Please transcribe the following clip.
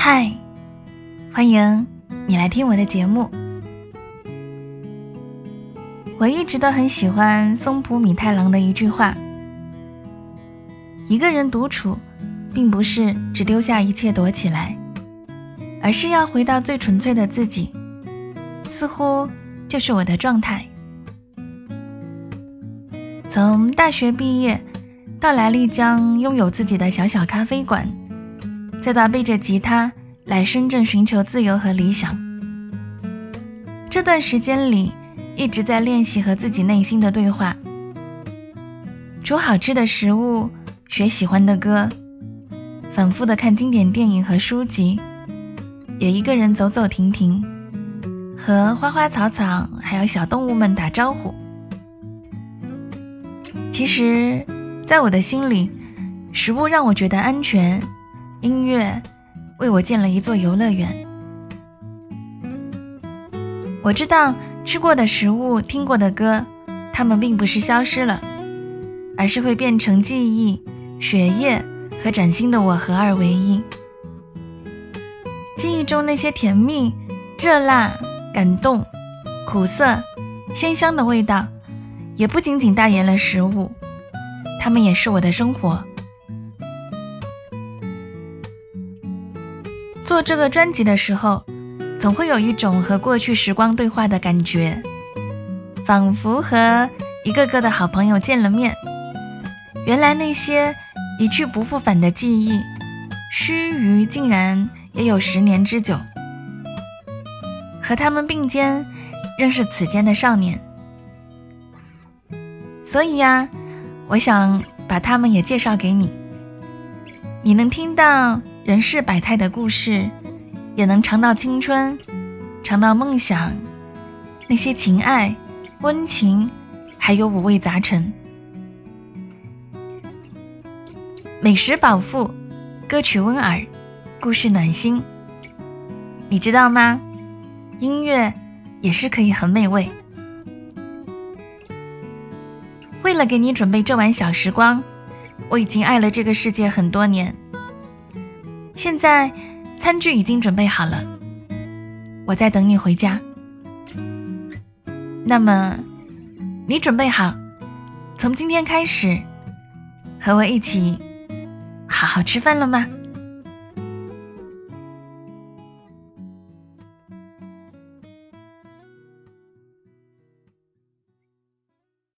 嗨欢迎你来听我的节目。我一直都很喜欢松浦弥太郎的一句话：“一个人独处，并不是只丢下一切躲起来，而是要回到最纯粹的自己。”似乎就是我的状态。从大学毕业到来丽江拥有自己的小小咖啡馆，再到背着吉他来深圳寻求自由和理想，这段时间里。一直在练习和自己内心的对话，煮好吃的食物，学喜欢的歌，反复的看经典电影和书籍，也一个人走走停停，和花花草草还有小动物们打招呼。其实，在我的心里，食物让我觉得安全，音乐为我建了一座游乐园。我知道。吃过的食物，听过的歌，它们并不是消失了，而是会变成记忆、血液和崭新的我合二为一。记忆中那些甜蜜、热辣、感动、苦涩、鲜香的味道，也不仅仅代言了食物，它们也是我的生活。做这个专辑的时候。总会有一种和过去时光对话的感觉，仿佛和一个个的好朋友见了面。原来那些一去不复返的记忆，须臾竟然也有十年之久。和他们并肩，仍是此间的少年。所以呀，我想把他们也介绍给你。你能听到人世百态的故事。也能尝到青春，尝到梦想，那些情爱、温情，还有五味杂陈。美食饱腹，歌曲温耳，故事暖心。你知道吗？音乐也是可以很美味。为了给你准备这晚小时光，我已经爱了这个世界很多年。现在。餐具已经准备好了，我在等你回家。那么，你准备好，从今天开始和我一起好好吃饭了吗？